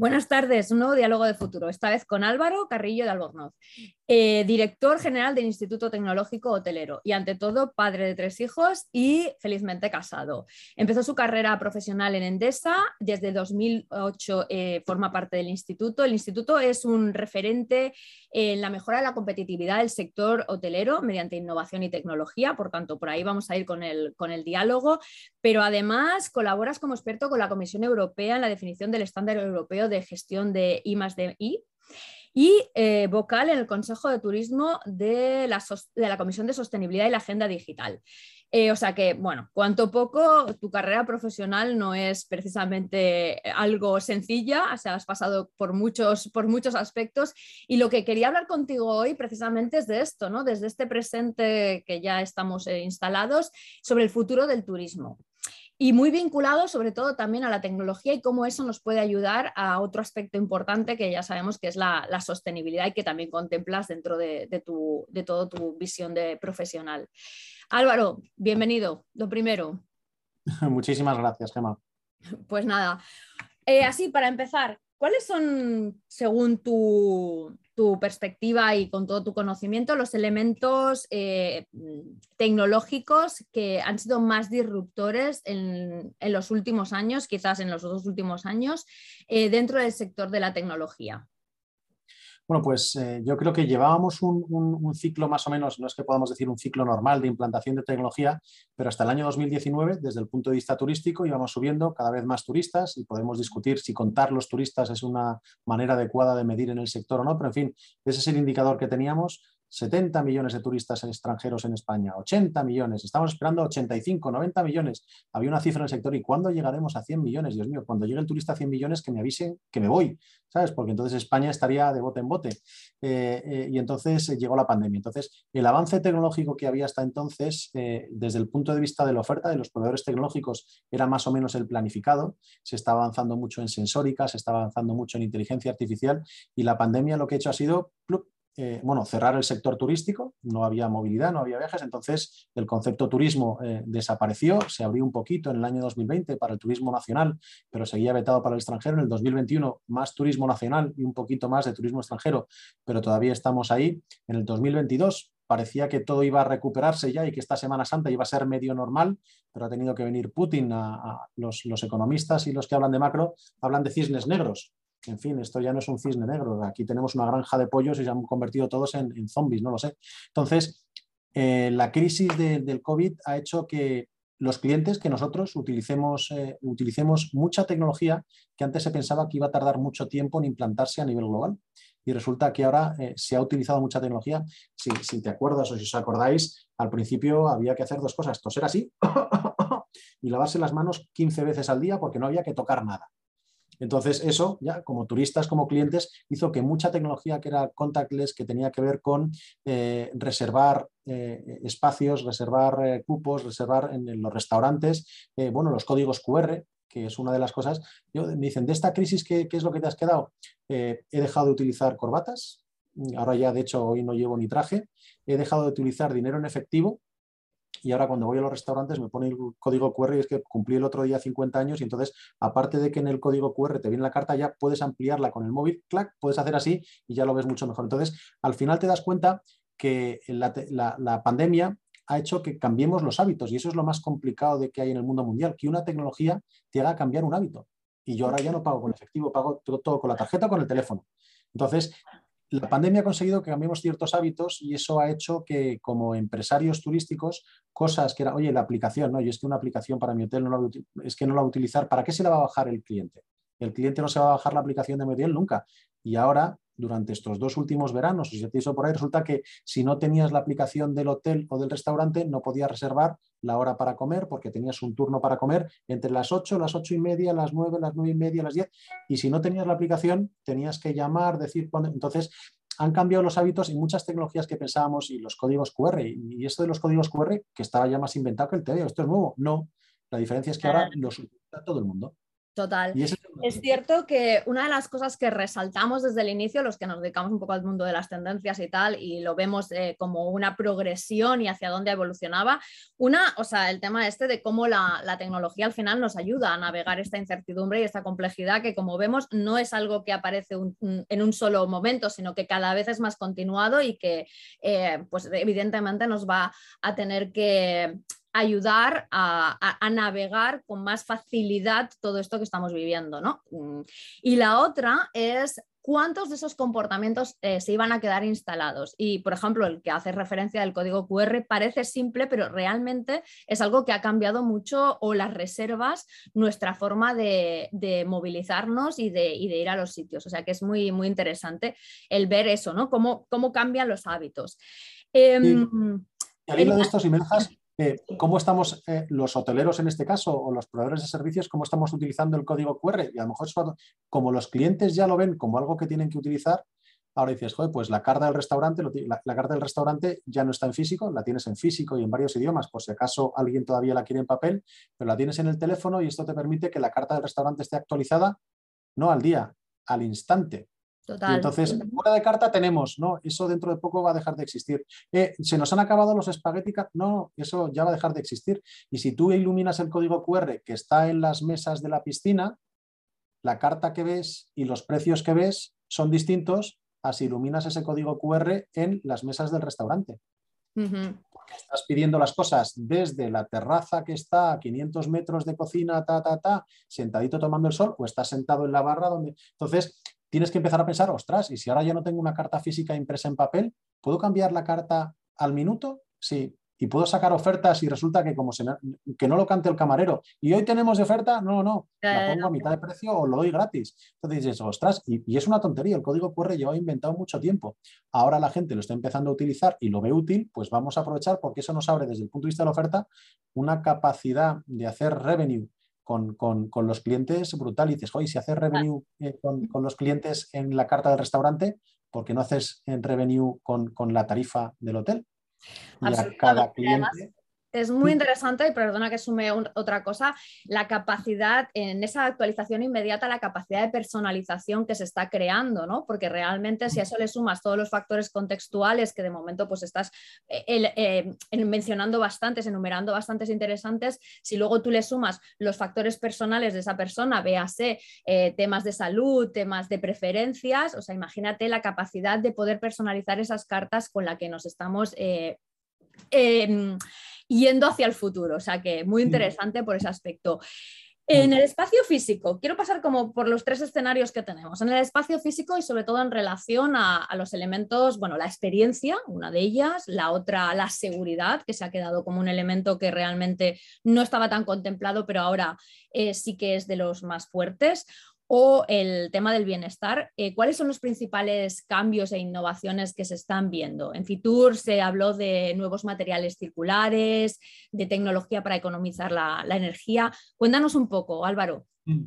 Buenas tardes, un nuevo diálogo de futuro, esta vez con Álvaro Carrillo de Albornoz, eh, director general del Instituto Tecnológico Hotelero y ante todo padre de tres hijos y felizmente casado. Empezó su carrera profesional en Endesa, desde 2008 eh, forma parte del instituto. El instituto es un referente en la mejora de la competitividad del sector hotelero mediante innovación y tecnología, por tanto, por ahí vamos a ir con el, con el diálogo, pero además colaboras como experto con la Comisión Europea en la definición del estándar europeo de gestión de I de I y eh, vocal en el Consejo de Turismo de la, de la, Comisión de Sostenibilidad y la Agenda Digital. Eh, o sea que, bueno, cuanto poco, tu carrera profesional no es precisamente algo sencilla, has pasado por muchos, por muchos aspectos y lo que quería hablar contigo hoy precisamente es de esto, ¿no? Desde este presente que ya estamos eh, instalados sobre el futuro del turismo y muy vinculado sobre todo también a la tecnología y cómo eso nos puede ayudar a otro aspecto importante que ya sabemos que es la, sostenibilidad y que también contemplas dentro de, tu, de toda tu visión de profesional. Álvaro, bienvenido, lo primero. Muchísimas gracias, Gemma. Pues nada, eh, así para empezar, ¿cuáles son, según tu, perspectiva y con todo tu conocimiento, los elementos eh, tecnológicos que han sido más disruptores en, los últimos años, quizás en los dos últimos años, eh, dentro del sector de la tecnología? Bueno, pues eh, yo creo que llevábamos un, ciclo más o menos, no es que podamos decir un ciclo normal de implantación de tecnología, pero hasta el año 2019, desde el punto de vista turístico, íbamos subiendo cada vez más turistas y podemos discutir si contar los turistas es una manera adecuada de medir en el sector o no, pero en fin, ese es el indicador que teníamos 70 millones de turistas extranjeros en España, 80 millones, estamos esperando 85, 90 millones. Había una cifra en el sector y ¿cuándo llegaremos a 100 millones? Dios mío, cuando llegue el turista a 100 millones que me avisen que me voy, ¿sabes? Porque entonces España estaría de bote en bote. Eh, eh, y entonces eh, llegó la pandemia. Entonces, el avance tecnológico que había hasta entonces, desde el punto de vista de la oferta de los proveedores tecnológicos, era más o menos el planificado. Se está avanzando mucho en sensórica, se está avanzando mucho en inteligencia artificial y la pandemia lo que ha hecho ha sido eh, bueno, cerrar el sector turístico, no había movilidad, no había viajes, entonces el concepto turismo eh, desapareció, se abrió un poquito en el año 2020 para el turismo nacional, pero seguía vetado para el extranjero. En el 2021 más turismo nacional y un poquito más de turismo extranjero, pero todavía estamos ahí. En el 2022 parecía que todo iba a recuperarse ya y que esta Semana Santa iba a ser medio normal, pero ha tenido que venir Putin a, los, los, economistas y los que hablan de macro, hablan de cisnes negros en fin, esto ya no es un cisne negro, aquí tenemos una granja de pollos y se han convertido todos en, zombies, no lo sé. Entonces, eh, la crisis del COVID ha hecho que los clientes, que nosotros utilicemos, eh, utilicemos mucha tecnología que antes se pensaba que iba a tardar mucho tiempo en implantarse a nivel global. Y resulta que ahora eh, se ha utilizado mucha tecnología. Si, si, te acuerdas o si os acordáis, al principio había que hacer dos cosas, toser así y lavarse las manos 15 veces al día porque no había que tocar nada. Entonces, eso ya como turistas, como clientes, hizo que mucha tecnología que era contactless, que tenía que ver con eh, reservar eh, espacios, reservar eh, cupos, reservar en, los restaurantes, bueno, los códigos QR, que es una de las cosas. Yo, me dicen, de esta crisis, ¿qué, ¿qué, es lo que te has quedado? he dejado de utilizar corbatas, ahora ya de hecho hoy no llevo ni traje, he dejado de utilizar dinero en efectivo y ahora cuando voy a los restaurantes me pone el código QR y es que cumplí el otro día 50 años y entonces aparte de que en el código QR te viene la carta ya puedes ampliarla con el móvil, clac, puedes hacer así y ya lo ves mucho mejor. Entonces al final te das cuenta que la, pandemia ha hecho que cambiemos los hábitos y eso es lo más complicado de que hay en el mundo mundial, que una tecnología te haga cambiar un hábito. Y yo ahora ya no pago con efectivo, pago todo, todo con la tarjeta o con el teléfono. Entonces, la pandemia ha conseguido que cambiemos ciertos hábitos y eso ha hecho que como empresarios turísticos, cosas que era, oye, la aplicación, no, y es que una aplicación para mi hotel no la, es que no la va a utilizar, ¿para qué se la va a bajar el cliente? El cliente no se va a bajar la aplicación de mi hotel nunca. Y ahora durante estos dos últimos veranos, o si te hizo por ahí, resulta que si no tenías la aplicación del hotel o del restaurante, no podías reservar la hora para comer porque tenías un turno para comer entre las 8, las 8 y media, las 9, las 9 y media, las 10. Y si no tenías la aplicación, tenías que llamar, decir cuándo. Entonces, han cambiado los hábitos y muchas tecnologías que pensábamos y los códigos QR. Y esto de los códigos QR, que estaba ya más inventado que el TVO, esto es nuevo. No, la diferencia es que ahora los utiliza todo el mundo. Total. es cierto que una de las cosas que resaltamos desde el inicio, los que nos dedicamos un poco al mundo de las tendencias y tal, y lo vemos eh, como una progresión y hacia dónde evolucionaba, una, o sea, el tema este de cómo la, tecnología al final nos ayuda a navegar esta incertidumbre y esta complejidad que como vemos no es algo que aparece en un solo momento, sino que cada vez es más continuado y que eh, pues evidentemente nos va a tener que ayudar a, navegar con más facilidad todo esto que estamos viviendo. ¿no? Mm. Y la otra es cuántos de esos comportamientos eh, se iban a quedar instalados. Y, por ejemplo, el que hace referencia al código QR parece simple, pero realmente es algo que ha cambiado mucho o las reservas, nuestra forma de, movilizarnos y de, ir a los sitios. O sea que es muy, muy interesante el ver eso, ¿no? Cómo, cómo cambian los hábitos. Eh, de esto, si dejas, cómo estamos eh, los hoteleros en este caso o los proveedores de servicios, cómo estamos utilizando el código QR. Y a lo mejor como los clientes ya lo ven como algo que tienen que utilizar, ahora dices, joder, pues la carta del restaurante, la, carta del restaurante ya no está en físico, la tienes en físico y en varios idiomas, por si acaso alguien todavía la quiere en papel, pero la tienes en el teléfono y esto te permite que la carta del restaurante esté actualizada no al día, al instante entonces, fuera de carta tenemos, ¿no? Eso dentro de poco va a dejar de existir. Eh, ¿Se nos han acabado los espagueti? No, eso ya va a dejar de existir. Y si tú iluminas el código QR que está en las mesas de la piscina, la carta que ves y los precios que ves son distintos a si iluminas ese código QR en las mesas del restaurante. Porque estás pidiendo las cosas desde la terraza que está a 500 metros de cocina, ta, ta, ta, sentadito tomando el sol, o estás sentado en la barra donde... Entonces, tienes que empezar a pensar, ostras, y si ahora yo no tengo una carta física impresa en papel, ¿puedo cambiar la carta al minuto? Sí. Y puedo sacar ofertas y resulta que como se que no lo cante el camarero y hoy tenemos de oferta, no, no, la pongo a mitad de precio o lo doy gratis. Entonces dices, ostras, y, y es una tontería, el código QR lleva inventado mucho tiempo. Ahora la gente lo está empezando a utilizar y lo ve útil, pues vamos a aprovechar porque eso nos abre desde el punto de vista de la oferta una capacidad de hacer revenue con, los clientes brutal y dices, oye, si haces revenue eh, con, los clientes en la carta del restaurante, ¿por qué no haces en revenue con, la tarifa del hotel? Y a cada cliente es muy interesante, y perdona que sume otra cosa, la capacidad, en esa actualización inmediata, la capacidad de personalización que se está creando, ¿no? Porque realmente si a eso le sumas todos los factores contextuales que de momento pues estás eh, eh, mencionando bastantes, enumerando bastantes interesantes, si luego tú le sumas los factores personales de esa persona, véase eh, temas de salud, temas de preferencias, o sea, imagínate la capacidad de poder personalizar esas cartas con la que nos estamos em, yendo hacia el futuro. O sea que muy interesante por ese aspecto. En el espacio físico, quiero pasar como por los tres escenarios que tenemos. En el espacio físico y sobre todo en relación a, los elementos, bueno, la experiencia, una de ellas, la otra, la seguridad, que se ha quedado como un elemento que realmente no estaba tan contemplado, pero ahora eh, sí que es de los más fuertes o el tema del bienestar. Eh, ¿Cuáles son los principales cambios e innovaciones que se están viendo? En Fitur se habló de nuevos materiales circulares, de tecnología para economizar la, energía. Cuéntanos un poco, Álvaro. Mm.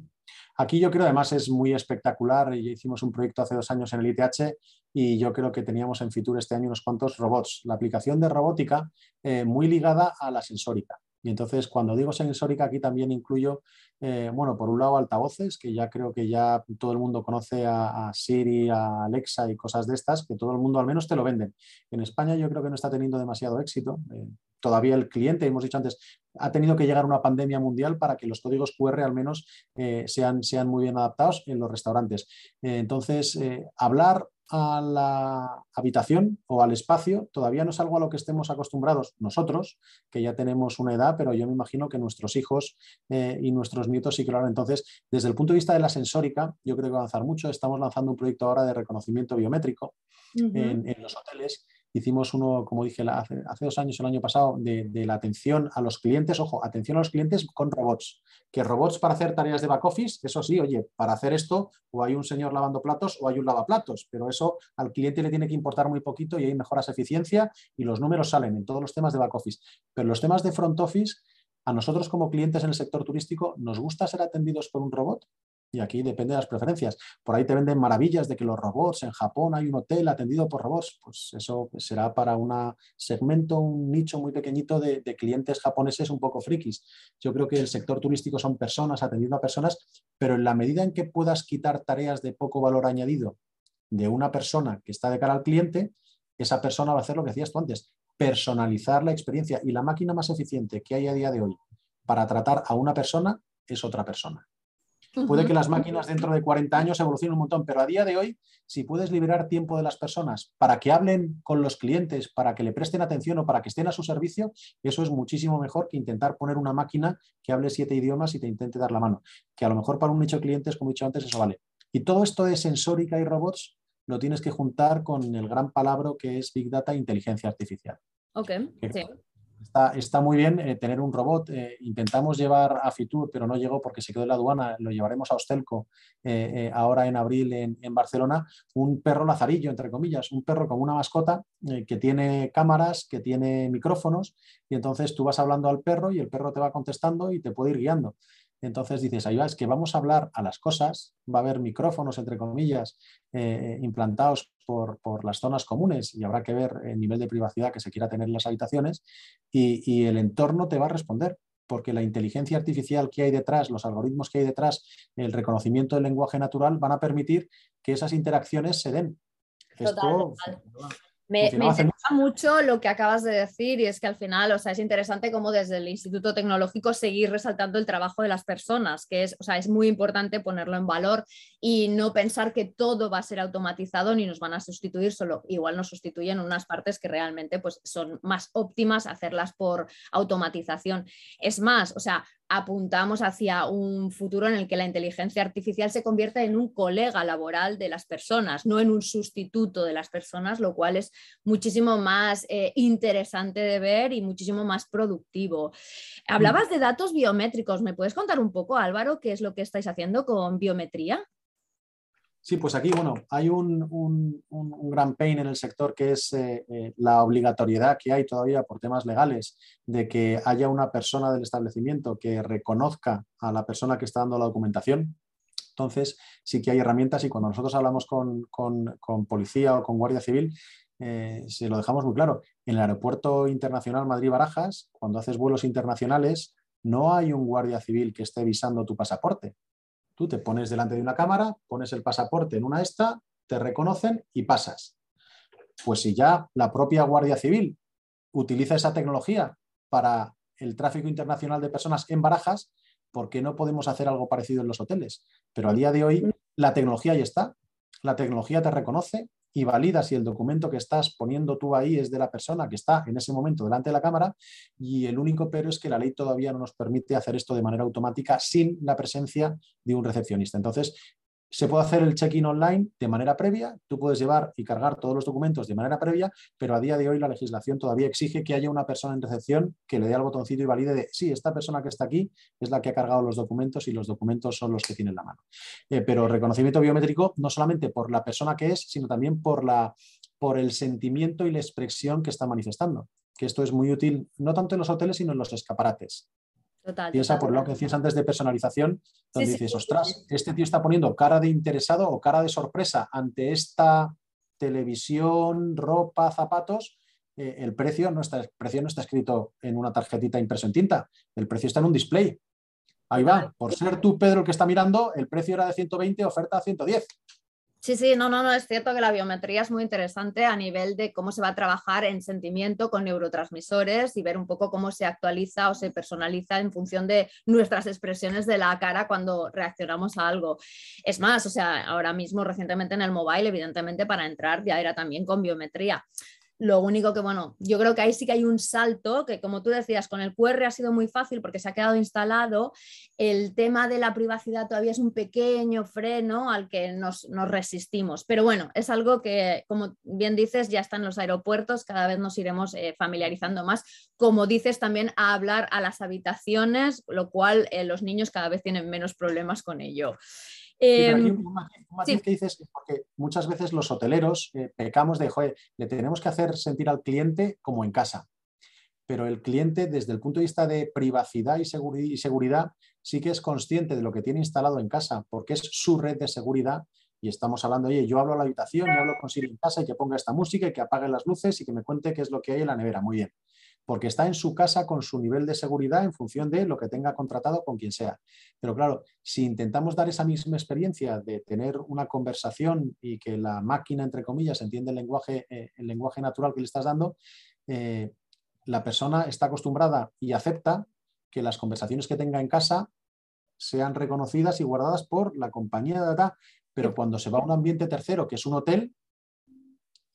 Aquí yo creo además es muy espectacular. Ya hicimos un proyecto hace dos años en el ITH y yo creo que teníamos en Fitur este año unos cuantos robots. La aplicación de robótica eh, muy ligada a la sensórica. Y entonces, cuando digo sensórica, aquí también incluyo, eh, bueno, por un lado altavoces, que ya creo que ya todo el mundo conoce a, Siri, a Alexa y cosas de estas, que todo el mundo al menos te lo venden. En España yo creo que no está teniendo demasiado éxito. Eh, todavía el cliente, hemos dicho antes, ha tenido que llegar una pandemia mundial para que los códigos QR al menos eh, sean, sean muy bien adaptados en los restaurantes. entonces, hablar a la habitación o al espacio todavía no es algo a lo que estemos acostumbrados nosotros, que ya tenemos una edad, pero yo me imagino que nuestros hijos eh, y nuestros nietos sí que lo harán. Entonces, desde el punto de vista de la sensórica, yo creo que va a avanzar mucho. Estamos lanzando un proyecto ahora de reconocimiento biométrico en, los hoteles Hicimos uno, como dije, hace, dos años, el año pasado, de, la atención a los clientes. Ojo, atención a los clientes con robots. Que robots para hacer tareas de back office, eso sí, oye, para hacer esto o hay un señor lavando platos o hay un lavaplatos, pero eso al cliente le tiene que importar muy poquito y ahí mejoras eficiencia y los números salen en todos los temas de back office. Pero los temas de front office, a nosotros como clientes en el sector turístico, ¿nos gusta ser atendidos por un robot? Y aquí depende de las preferencias. Por ahí te venden maravillas de que los robots, en Japón hay un hotel atendido por robots. Pues eso será para un segmento, un nicho muy pequeñito de, clientes japoneses un poco frikis. Yo creo que el sector turístico son personas atendiendo a personas, pero en la medida en que puedas quitar tareas de poco valor añadido de una persona que está de cara al cliente, esa persona va a hacer lo que decías tú antes, personalizar la experiencia. Y la máquina más eficiente que hay a día de hoy para tratar a una persona es otra persona. Puede que las máquinas dentro de 40 años evolucionen un montón, pero a día de hoy, si puedes liberar tiempo de las personas para que hablen con los clientes, para que le presten atención o para que estén a su servicio, eso es muchísimo mejor que intentar poner una máquina que hable siete idiomas y te intente dar la mano. Que a lo mejor para un nicho de clientes, como he dicho antes, eso vale. Y todo esto de sensórica y robots lo tienes que juntar con el gran palabra que es Big Data e inteligencia artificial. Ok, sí. Está, muy bien eh, tener un robot. Eh, intentamos llevar a Fitur, pero no llegó porque se quedó en la aduana. Lo llevaremos a Hostelco eh, ahora en abril en, Barcelona. Un perro lazarillo, entre comillas, un perro como una mascota que tiene cámaras, que tiene micrófonos y entonces tú vas hablando al perro y el perro te va contestando y te puede ir guiando. Entonces dices, ahí va, es que vamos a hablar a las cosas, va a haber micrófonos, entre comillas, implantados por, las zonas comunes y habrá que ver el nivel de privacidad que se quiera tener en las habitaciones y, el entorno te va a responder porque la inteligencia artificial que hay detrás, los algoritmos que hay detrás, el reconocimiento del lenguaje natural van a permitir que esas interacciones se den. Esto, me, interesa mucho lo que acabas de decir y es que al final, o sea, es interesante como desde el Instituto Tecnológico seguir resaltando el trabajo de las personas, que es, o sea, es muy importante ponerlo en valor y no pensar que todo va a ser automatizado ni nos van a sustituir, solo igual nos sustituyen unas partes que realmente pues, son más óptimas hacerlas por automatización. Es más, o sea, apuntamos hacia un futuro en el que la inteligencia artificial se convierta en un colega laboral de las personas, no en un sustituto de las personas, lo cual es muchísimo más eh, interesante de ver y muchísimo más productivo. Hablabas de datos biométricos, ¿me puedes contar un poco, Álvaro, qué es lo que estáis haciendo con biometría? Sí, pues aquí, bueno, hay un, gran pain en el sector que es eh, eh, la obligatoriedad que hay todavía por temas legales de que haya una persona del establecimiento que reconozca a la persona que está dando la documentación. Entonces, sí que hay herramientas y cuando nosotros hablamos con, policía o con guardia civil, eh, se lo dejamos muy claro. En el aeropuerto internacional Madrid-Barajas, cuando haces vuelos internacionales, no hay un guardia civil que esté visando tu pasaporte. Tú te pones delante de una cámara, pones el pasaporte en una esta, te reconocen y pasas. Pues si ya la propia Guardia Civil utiliza esa tecnología para el tráfico internacional de personas en barajas, ¿por qué no podemos hacer algo parecido en los hoteles? Pero a día de hoy la tecnología ya está. La tecnología te reconoce, y valida si el documento que estás poniendo tú ahí es de la persona que está en ese momento delante de la cámara y el único pero es que la ley todavía no nos permite hacer esto de manera automática sin la presencia de un recepcionista. Entonces, se puede hacer el check-in online de manera previa, tú puedes llevar y cargar todos los documentos de manera previa, pero a día de hoy la legislación todavía exige que haya una persona en recepción que le dé al botoncito y valide de, sí, esta persona que está aquí es la que ha cargado los documentos y los documentos son los que tienen la mano. Eh, pero reconocimiento biométrico no solamente por la persona que es, sino también por, la, por el sentimiento y la expresión que está manifestando que esto es muy útil no tanto en los hoteles, sino en los escaparates. Piensa por lo que decías antes de personalización, donde dices, ostras, este tío está poniendo cara de interesado o cara de sorpresa ante esta televisión, ropa, zapatos. Eh, el, precio no está, el precio no está escrito en una tarjetita impreso en tinta, el precio está en un display. Ahí va, por ser tú, Pedro, el que está mirando, el precio era de 120, oferta a 110. Sí, sí, no, no, no, es cierto que la biometría es muy interesante a nivel de cómo se va a trabajar en sentimiento con neurotransmisores y ver un poco cómo se actualiza o se personaliza en función de nuestras expresiones de la cara cuando reaccionamos a algo. Es más, o sea, ahora mismo recientemente en el mobile, evidentemente para entrar ya era también con biometría. Lo único que, bueno, yo creo que ahí sí que hay un salto, que como tú decías, con el QR ha sido muy fácil porque se ha quedado instalado. El tema de la privacidad todavía es un pequeño freno al que nos, resistimos. Pero bueno, es algo que, como bien dices, ya está en los aeropuertos, cada vez nos iremos eh, familiarizando más. Como dices, también a hablar a las habitaciones, lo cual eh, los niños cada vez tienen menos problemas con ello. Em, un que dices porque muchas veces los hoteleros eh, pecamos de, joder, le tenemos que hacer sentir al cliente como en casa. pero el cliente desde el punto de vista de privacidad y seguridad sí que es consciente de lo que tiene instalado en casa, porque es su red de seguridad y estamos hablando, oye, yo hablo a la habitación, yo hablo con Siri en casa y que ponga esta música y que apague las luces y que me cuente qué es lo que hay en la nevera. Muy bien. Porque está en su casa con su nivel de seguridad en función de lo que tenga contratado con quien sea. Pero claro, si intentamos dar esa misma experiencia de tener una conversación y que la máquina, entre comillas, entiende el lenguaje, eh, el lenguaje natural que le estás dando, eh, la persona está acostumbrada y acepta que las conversaciones que tenga en casa sean reconocidas y guardadas por la compañía de data, pero cuando se va a un ambiente tercero, que es un hotel,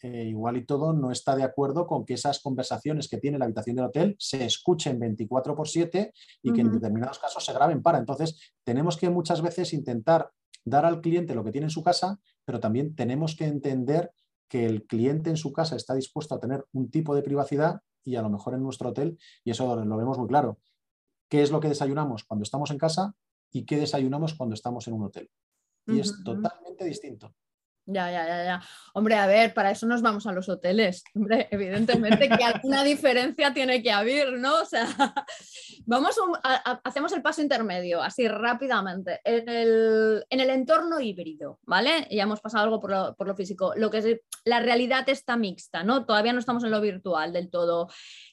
eh, igual y todo no está de acuerdo con que esas conversaciones que tiene la habitación del hotel se escuchen 24 por 7 y que en determinados casos se graben para. Entonces, tenemos que muchas veces intentar dar al cliente lo que tiene en su casa, pero también tenemos que entender que el cliente en su casa está dispuesto a tener un tipo de privacidad y a lo mejor en nuestro hotel, y eso lo vemos muy claro. ¿Qué es lo que desayunamos cuando estamos en casa y qué desayunamos cuando estamos en un hotel? Y es totalmente distinto. Ya, ya, ya, ya. Hombre, a ver, para eso nos vamos a los hoteles. Hombre, evidentemente que alguna diferencia tiene que haber, ¿no? O sea, vamos a, hacemos el paso intermedio, así rápidamente. En el, entorno híbrido, ¿vale? Ya hemos pasado algo por lo, por lo físico. Lo que es, la realidad está mixta, ¿no? Todavía no estamos en lo virtual del todo.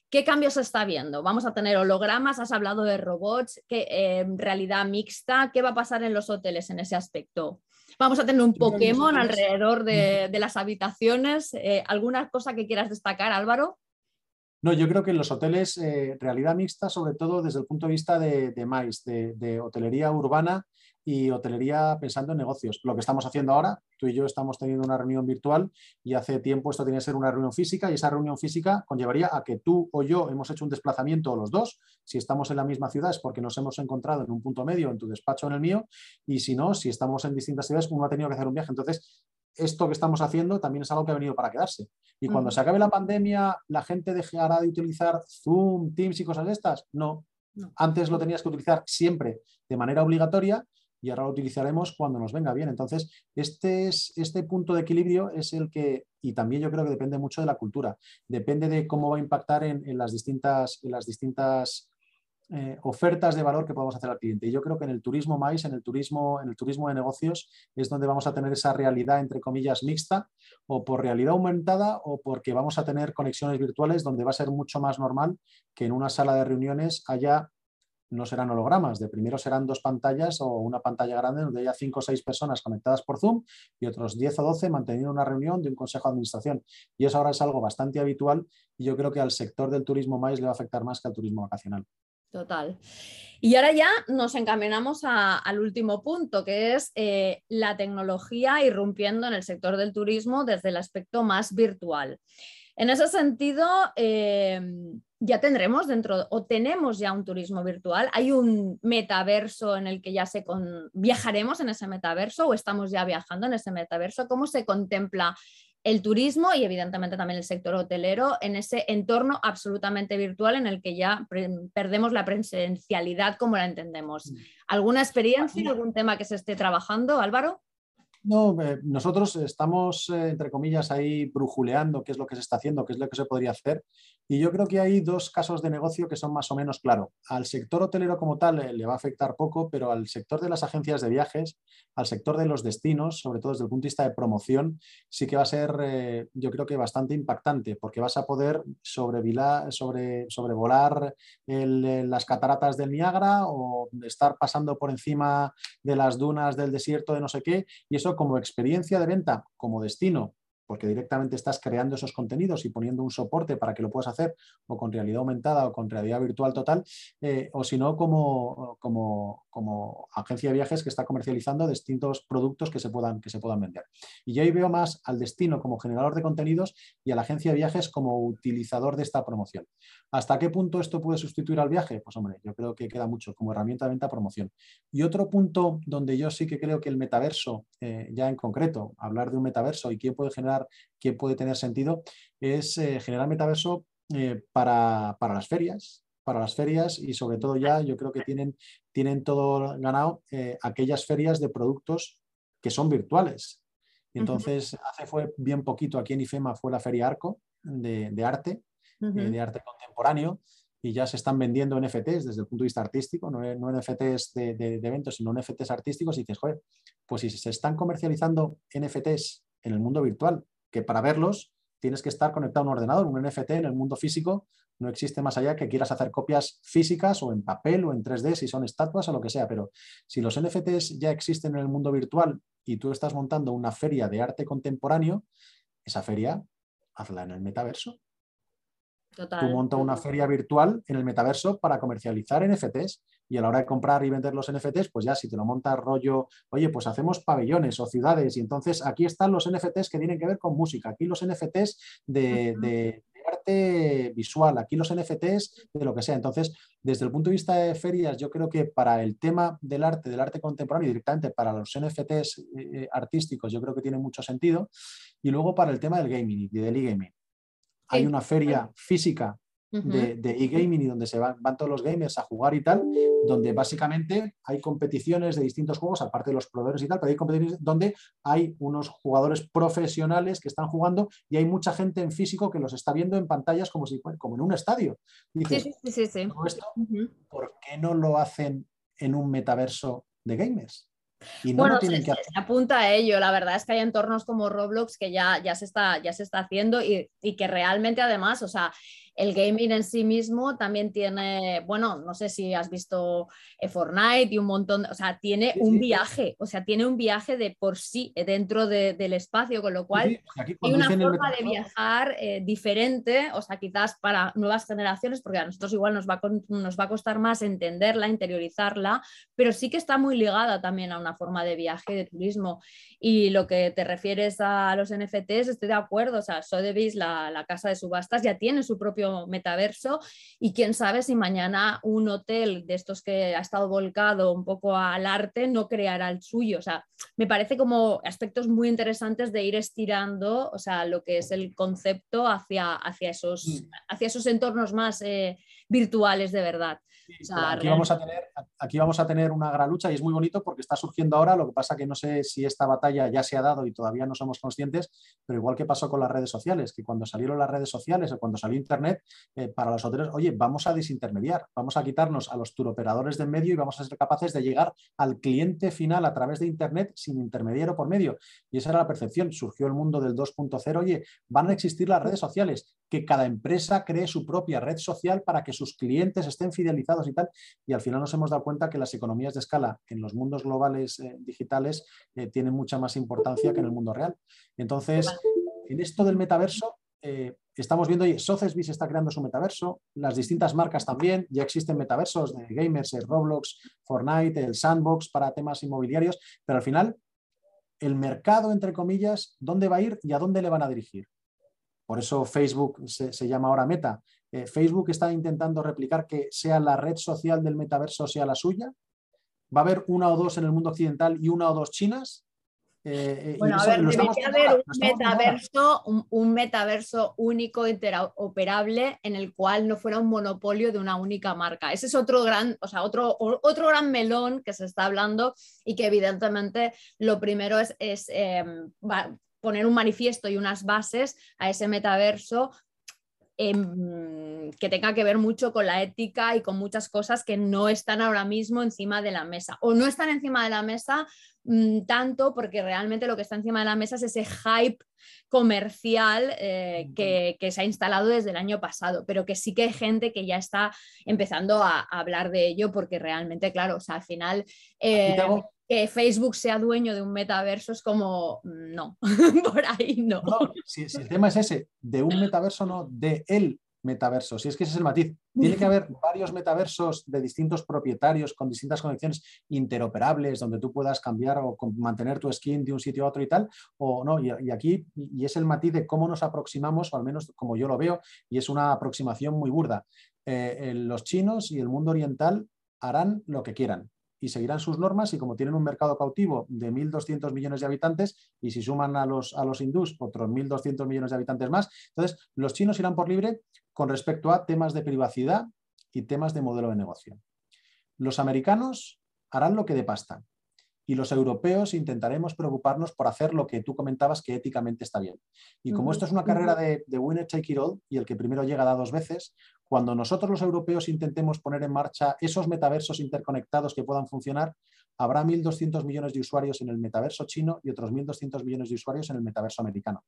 ¿Qué cambios se está viendo? Vamos a tener hologramas, has hablado de robots, ¿qué, eh, realidad mixta, ¿qué va a pasar en los hoteles en ese aspecto? Vamos a tener un Pokémon alrededor de, las habitaciones. Eh, ¿Alguna cosa que quieras destacar, Álvaro? No, yo creo que en los hoteles, eh, realidad mixta, sobre todo desde el punto de vista de, de MAIS, de, hotelería urbana y hotelería pensando en negocios. Lo que estamos haciendo ahora, tú y yo estamos teniendo una reunión virtual y hace tiempo esto tenía que ser una reunión física y esa reunión física conllevaría a que tú o yo hemos hecho un desplazamiento los dos. Si estamos en la misma ciudad es porque nos hemos encontrado en un punto medio, en tu despacho o en el mío, y si no, si estamos en distintas ciudades, uno ha tenido que hacer un viaje. Entonces, esto que estamos haciendo también es algo que ha venido para quedarse. Y cuando se acabe la pandemia, ¿la gente dejará de utilizar Zoom, Teams y cosas de estas? no. Antes lo tenías que utilizar siempre de manera obligatoria y ahora lo utilizaremos cuando nos venga bien. Entonces, este, es, este punto de equilibrio es el que, y también yo creo que depende mucho de la cultura, depende de cómo va a impactar en, las distintas, en las distintas eh, ofertas de valor que podamos hacer al cliente. Y yo creo que en el turismo más, en el turismo, en el turismo de negocios, es donde vamos a tener esa realidad, entre comillas, mixta, o por realidad aumentada, o porque vamos a tener conexiones virtuales donde va a ser mucho más normal que en una sala de reuniones haya no serán hologramas, de primero serán dos pantallas o una pantalla grande donde haya cinco o seis personas conectadas por Zoom y otros 10 o 12 manteniendo una reunión de un consejo de administración. Y eso ahora es algo bastante habitual y yo creo que al sector del turismo más le va a afectar más que al turismo vacacional. Total. Y ahora ya nos encaminamos al último punto, que es eh, la tecnología irrumpiendo en el sector del turismo desde el aspecto más virtual. En ese sentido, eh, ya tendremos dentro o tenemos ya un turismo virtual. Hay un metaverso en el que ya se viajaremos en ese metaverso o estamos ya viajando en ese metaverso. ¿Cómo se contempla el turismo y evidentemente también el sector hotelero en ese entorno absolutamente virtual en el que ya perdemos la presencialidad como la entendemos? Mm. ¿Alguna experiencia, algún tema que se esté trabajando, Álvaro? No, eh, nosotros estamos, eh, entre comillas, ahí brujuleando qué es lo que se está haciendo, qué es lo que se podría hacer. Y yo creo que hay dos casos de negocio que son más o menos claros. Al sector hotelero como tal eh, le va a afectar poco, pero al sector de las agencias de viajes, al sector de los destinos, sobre todo desde el punto de vista de promoción, sí que va a ser, yo creo que bastante impactante, porque vas a poder sobre, sobrevolar las cataratas del Niágara o estar pasando por encima de las dunas del desierto de no sé qué, y eso como experiencia de venta, como destino, porque directamente estás creando esos contenidos y poniendo un soporte para que lo puedas hacer o con realidad aumentada o con realidad virtual total, eh, o si no como, como, como, agencia de viajes que está comercializando distintos productos que se, puedan, que se puedan vender. Y yo ahí veo más al destino como generador de contenidos y a la agencia de viajes como utilizador de esta promoción. ¿Hasta qué punto esto puede sustituir al viaje? Pues hombre, yo creo que queda mucho como herramienta de venta promoción. Y otro punto donde yo sí que creo que el metaverso, eh, ya en concreto, hablar de un metaverso y quién puede generar que puede tener sentido, es eh, generar metaverso eh, para, las ferias, para las ferias y sobre todo ya yo creo que tienen, tienen todo ganado eh, aquellas ferias de productos que son virtuales. Entonces, hace fue bien poquito aquí en IFEMA fue la feria Arco de, arte, de arte contemporáneo y ya se están vendiendo NFTs desde el punto de vista artístico, no, NFTs de, eventos, sino NFTs artísticos, y dices, joder, pues si se están comercializando NFTs en el mundo virtual, que para verlos tienes que estar conectado a un ordenador, un NFT en el mundo físico no existe más allá que quieras hacer copias físicas o en papel o en 3D, si son estatuas o lo que sea, pero si los NFTs ya existen en el mundo virtual y tú estás montando una feria de arte contemporáneo, esa feria hazla en el metaverso. Tú montas una feria virtual en el metaverso para comercializar NFTs y a la hora de comprar y vender los NFTs, pues ya si te lo montas rollo, oye, pues hacemos pabellones o ciudades y entonces aquí están los NFTs que tienen que ver con música, aquí los NFTs de, arte visual, aquí los NFTs de lo que sea. Entonces, desde el punto de vista de ferias, yo creo que para el tema del arte, del arte contemporáneo y directamente para los NFTs eh, eh, artísticos, yo creo que tiene mucho sentido. Y luego para el tema del gaming y del e-gaming hay una feria física de, e-gaming y donde se van, todos los gamers a jugar y tal, donde básicamente hay competiciones de distintos juegos, aparte de los proveedores y tal, pero hay competiciones donde hay unos jugadores profesionales que están jugando y hay mucha gente en físico que los está viendo en pantallas como, si, como en un estadio. sí, sí, sí, ¿Por qué no lo hacen en un metaverso de gamers? Bueno, se, apunta a ello. La verdad es que hay entornos como Roblox que ya, ya, se, está, ya se está haciendo y, y que realmente además, o sea, el gaming en sí mismo también tiene, bueno, no sé si has visto eh, Fortnite y un montón, o sea, tiene un viaje, o sea, tiene un viaje de por sí eh, dentro del espacio, con lo cual hay una forma de viajar eh, diferente, o sea, quizás para nuevas generaciones, porque a nosotros igual nos va, nos va a costar más entenderla, interiorizarla, pero sí que está muy ligada también a una forma de viaje, de turismo. Y lo que te refieres a los NFTs, estoy de acuerdo, o sea, Sotheby's, la, la casa de subastas, ya tiene su propio metaverso y quién sabe si mañana un hotel de estos que ha estado volcado un poco al arte no creará el suyo. O sea, me parece como aspectos muy interesantes de ir estirando, o sea, lo que es el concepto hacia, hacia, esos, mm. hacia esos entornos más eh, virtuales de verdad aquí, vamos a tener, aquí vamos a tener una gran lucha y es muy bonito porque está surgiendo ahora, lo que pasa que no sé si esta batalla ya se ha dado y todavía no somos conscientes, pero igual que pasó con las redes sociales, que cuando salieron las redes sociales o cuando salió Internet, eh, para los hoteles, oye, vamos a desintermediar, vamos a quitarnos a los turoperadores del medio y vamos a ser capaces de llegar al cliente final a través de Internet sin intermediario por medio. Y esa era la percepción. Surgió el mundo del 2.0, oye, van a existir las redes sociales, que cada empresa cree su propia red social para que sus clientes estén fidelizados y tal. Y al final nos hemos dado cuenta que las economías de escala en los mundos globales eh, digitales eh, tienen mucha más importancia que en el mundo real. Entonces, en esto del metaverso, eh, estamos viendo, oye, Sotheby's está creando su metaverso, las distintas marcas también, ya existen metaversos de gamers, el Roblox, Fortnite, el Sandbox para temas inmobiliarios, pero al final, el mercado, entre comillas, ¿dónde va a ir y a dónde le van a dirigir? Por eso Facebook se, llama ahora Meta. Eh, Facebook está intentando replicar que sea la red social del metaverso sea la suya. ¿Va a haber una o dos en el mundo occidental y una o dos chinas? Eh, eh, bueno, a ver, debería haber un metaverso, un, metaverso único, interoperable, en el cual no fuera un monopolio de una única marca. Ese es otro gran, o sea, otro, otro gran melón que se está hablando y que evidentemente lo primero es, es em, poner un manifiesto y unas bases a ese metaverso em, que tenga que ver mucho con la ética y con muchas cosas que no están ahora mismo encima de la mesa. O no están encima de la mesa mm, tanto porque realmente lo que está encima de la mesa es ese hype comercial eh, que, se ha instalado desde el año pasado, pero que sí que hay gente que ya está empezando a, hablar de ello porque realmente, claro, o sea, al final que Facebook sea dueño de un metaverso es como, no, por ahí no. si, el tema es ese, de un metaverso, no, de el metaverso, si es que ese es el matiz. Tiene que haber varios metaversos de distintos propietarios con distintas conexiones interoperables, donde tú puedas cambiar o mantener tu skin de un sitio a otro y tal, o no, y, aquí, y es el matiz de cómo nos aproximamos, o al menos como yo lo veo, y es una aproximación muy burda. Eh, los chinos y el mundo oriental harán lo que quieran y seguirán sus normas y como tienen un mercado cautivo de 1.200 millones de habitantes y si suman a los, a los hindús otros 1.200 millones de habitantes más, entonces los chinos irán por libre con respecto a temas de privacidad y temas de modelo de negocio. Los americanos harán lo que de pasta y los europeos intentaremos preocuparnos por hacer lo que tú comentabas que éticamente está bien. Y como esto es una carrera de, de winner take it all y el que primero llega da dos veces, Cuando nosotros los europeos intentemos poner en marcha esos metaversos interconectados que puedan funcionar, habrá 1.200 millones de usuarios en el metaverso chino y otros 1.200 millones de usuarios en el metaverso americano.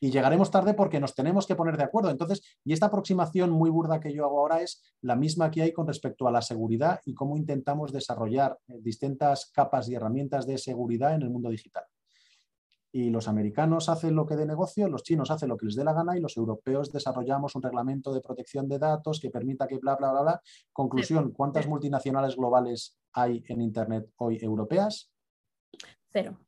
Y llegaremos tarde porque nos tenemos que poner de acuerdo. Entonces, y esta aproximación muy burda que yo hago ahora es la misma que hay con respecto a la seguridad y cómo intentamos desarrollar eh, distintas capas y herramientas de seguridad en el mundo digital y los americanos hacen lo que de negocio, los chinos hacen lo que les dé la gana y los europeos desarrollamos un reglamento de protección de datos que permita que bla, bla, bla, bla. Conclusión, ¿cuántas multinacionales globales hay en Internet hoy europeas? Cero.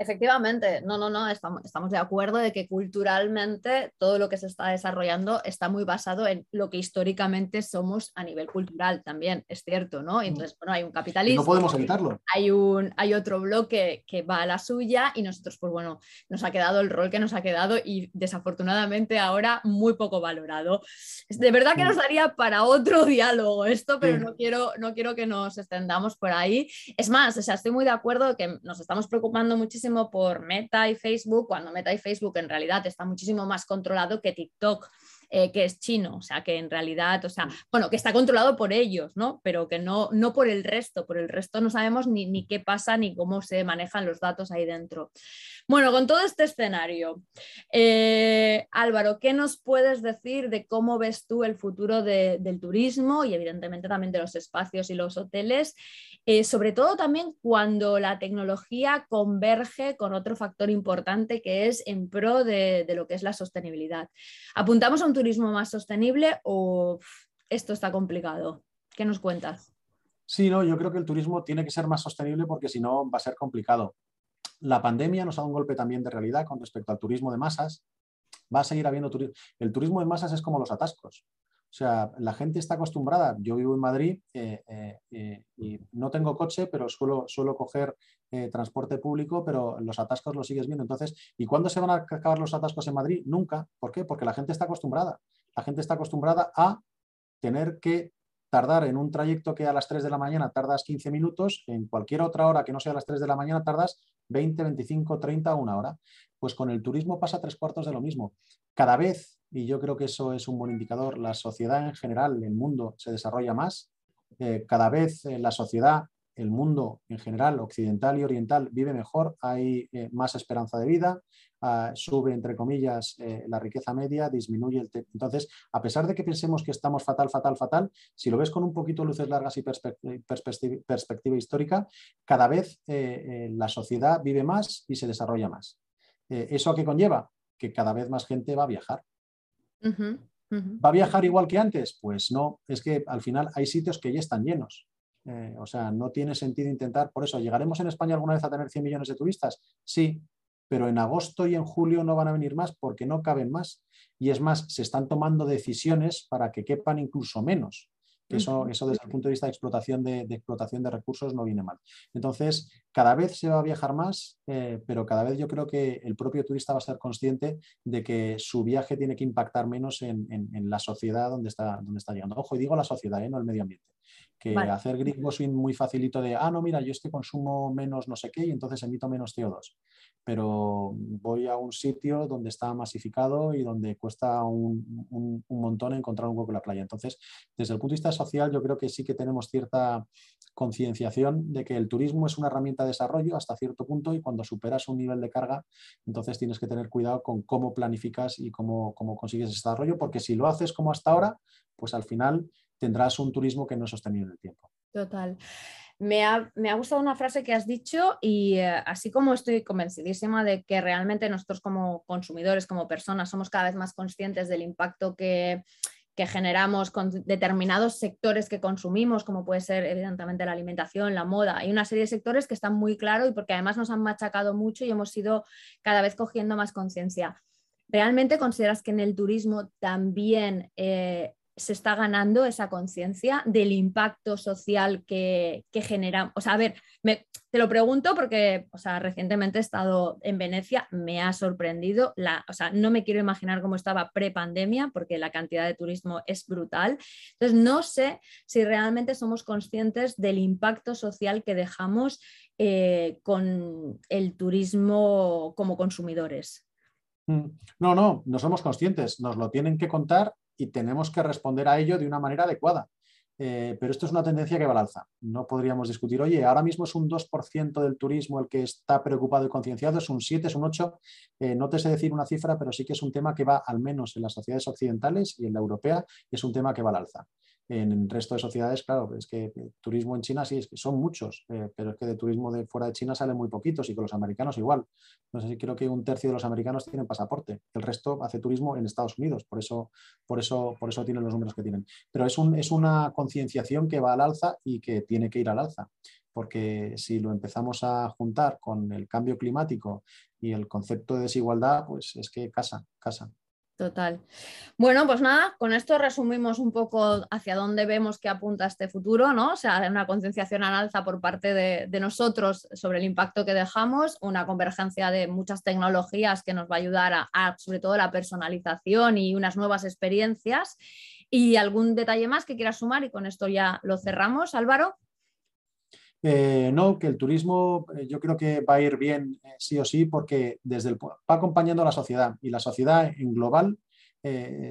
Efectivamente, no, no, no, estamos, estamos, de acuerdo de que culturalmente todo lo que se está desarrollando está muy basado en lo que históricamente somos a nivel cultural también, es cierto, ¿no? Mm. entonces, bueno, hay un capitalismo. no podemos evitarlo. Hay, un, hay otro bloque que va a la suya y nosotros, pues bueno, nos ha quedado el rol que nos ha quedado y desafortunadamente ahora muy poco valorado. De verdad que nos mm. daría para otro diálogo esto, pero no, quiero, no quiero que nos extendamos por ahí. Es más, o sea, estoy muy de acuerdo que nos estamos preocupando muchísimo por Meta y Facebook, cuando Meta y Facebook en realidad está muchísimo más controlado que TikTok. Eh, que es chino, o sea, que en realidad, o sea, bueno, que está controlado por ellos, ¿no? Pero que no, no por el resto, por el resto no sabemos ni, ni qué pasa ni cómo se manejan los datos ahí dentro. Bueno, con todo este escenario, eh, Álvaro, ¿qué nos puedes decir de cómo ves tú el futuro del turismo y evidentemente también de los espacios y los hoteles? Eh, sobre todo también cuando la tecnología converge con otro factor importante que es en pro de, lo que es la sostenibilidad. ¿Apuntamos a un turismo más sostenible o esto está complicado? ¿Qué nos cuentas? Sí, no, yo creo que el turismo tiene que ser más sostenible porque si no va a ser complicado. La pandemia nos ha dado un golpe también de realidad con respecto al turismo de masas. Va a seguir habiendo turismo. El turismo de masas es como los atascos. O sea, la gente está acostumbrada. Yo vivo en Madrid eh, eh, eh, y no tengo coche, pero suelo, suelo coger transporte público, pero los atascos los sigues viendo. Entonces, ¿y cuándo se van a acabar los atascos en Madrid? Nunca. ¿Por qué? Porque la gente está acostumbrada. La gente está acostumbrada a tener que tardar en un trayecto que a las 3 de la mañana tardas 15 minutos, en cualquier otra hora que no sea a las 3 de la mañana tardas 20, 25, 30, una hora. Pues con el turismo pasa tres cuartos de lo mismo. Cada vez, y yo creo que eso es un buen indicador, la sociedad en general, el mundo se desarrolla más. Eh, cada vez eh, la sociedad el mundo en general, occidental y oriental, vive mejor, hay eh, más esperanza de vida, ah, sube, entre comillas, eh, la riqueza media, disminuye el... Entonces, a pesar de que pensemos que estamos fatal, fatal, fatal, si lo ves con un poquito luces largas y perspectiva, histórica, cada vez eh, la sociedad vive más y se desarrolla más. ¿Eso a qué conlleva? Que cada vez más gente va a viajar. ¿Va a viajar igual que antes? Pues no, es que al final hay sitios que ya están llenos. Eh, o sea, no tiene sentido intentar, por eso, ¿llegaremos en España alguna vez a tener 100 millones de turistas? Sí, pero en agosto y en julio no van a venir más porque no caben más. Y es más, se están tomando decisiones para que quepan incluso menos. Eso, eso desde el punto de vista de explotación de, explotación de recursos no viene mal. Entonces, cada vez se va a viajar más, eh, pero cada vez yo creo que el propio turista va a ser consciente de que su viaje tiene que impactar menos en, la sociedad donde está, donde está llegando. Ojo, y digo la sociedad, ¿eh? no el medio ambiente que hacer greenwashing muy facilito de, ah, no, mira, yo es que consumo menos no sé qué y entonces emito menos CO2. Pero voy a un sitio donde está masificado y donde cuesta un, un, montón encontrar un hueco en la playa. Entonces, desde el punto de vista social, yo creo que sí que tenemos cierta concienciación de que el turismo es una herramienta de desarrollo hasta cierto punto y cuando superas un nivel de carga, entonces tienes que tener cuidado con cómo planificas y cómo, cómo consigues ese desarrollo, porque si lo haces como hasta ahora, pues al final tendrás un turismo que no es sostenible en el tiempo. Total. Me ha, gustado una frase que has dicho y eh, así como estoy convencidísima de que realmente nosotros como consumidores, como personas, somos cada vez más conscientes del impacto que, que generamos con determinados sectores que consumimos, como puede ser evidentemente la alimentación, la moda. Hay una serie de sectores que están muy claros y porque además nos han machacado mucho y hemos ido cada vez cogiendo más conciencia. ¿Realmente consideras que en el turismo también eh, se está ganando esa conciencia del impacto social que, que genera. O sea, a ver, te lo pregunto porque o sea, recientemente he estado en Venecia, me ha sorprendido, la, o sea, no me quiero imaginar cómo estaba pre-pandemia porque la cantidad de turismo es brutal. Entonces, no sé si realmente somos conscientes del impacto social que dejamos eh, con el turismo como consumidores. Mm, no, no, no somos conscientes, nos lo tienen que contar y tenemos que responder a ello de una manera adecuada. Eh, pero esto es una tendencia que va al alza. No podríamos discutir, oye, ahora mismo es un 2% del turismo el que está preocupado y concienciado, es un 7, es un 8. Eh, no te sé decir una cifra, pero sí que es un tema que va al menos en las sociedades occidentales y en la europea, es un tema que va al alza. En el resto de sociedades, claro, es que eh, turismo en China sí, es que son muchos, eh, pero es que de turismo de fuera de China salen muy poquitos y con los americanos igual. No sé si creo que un tercio de los americanos tienen pasaporte, el resto hace turismo en Estados Unidos, por eso, por eso, por eso tienen los números que tienen. Pero es, un, es una concienciación que va al alza y que tiene que ir al alza, porque si lo empezamos a juntar con el cambio climático y el concepto de desigualdad, pues es que casa, casa. Total. Bueno, pues nada, con esto resumimos un poco hacia dónde vemos que apunta este futuro, ¿no? O sea, una concienciación al alza por parte de, nosotros sobre el impacto que dejamos, una convergencia de muchas tecnologías que nos va a ayudar a, sobre todo la personalización y unas nuevas experiencias. ¿Y algún detalle más que quieras sumar? Y con esto ya lo cerramos, Álvaro. Eh, no, que el turismo eh, yo creo que va a ir bien eh, sí o sí porque desde el, va acompañando a la sociedad y la sociedad en global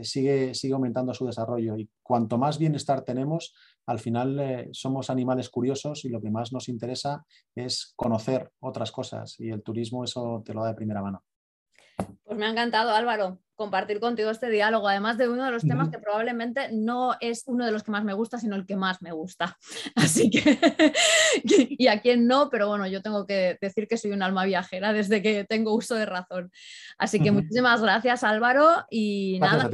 sigue, sigue aumentando su desarrollo y cuanto más bienestar tenemos, al final somos animales curiosos y lo que más nos interesa es conocer otras cosas y el turismo eso te lo da de primera mano. Pues me ha encantado, Álvaro, compartir contigo este diálogo, además de uno de los temas que probablemente no es uno de los que más me gusta, sino el que más me gusta. Así que, y a quien no, pero bueno, yo tengo que decir que soy un alma viajera desde que tengo uso de razón. Así que muchísimas gracias, Álvaro, y nada,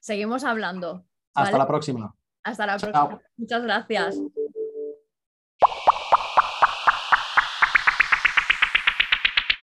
seguimos hablando. Hasta la próxima. Hasta la próxima. Muchas gracias.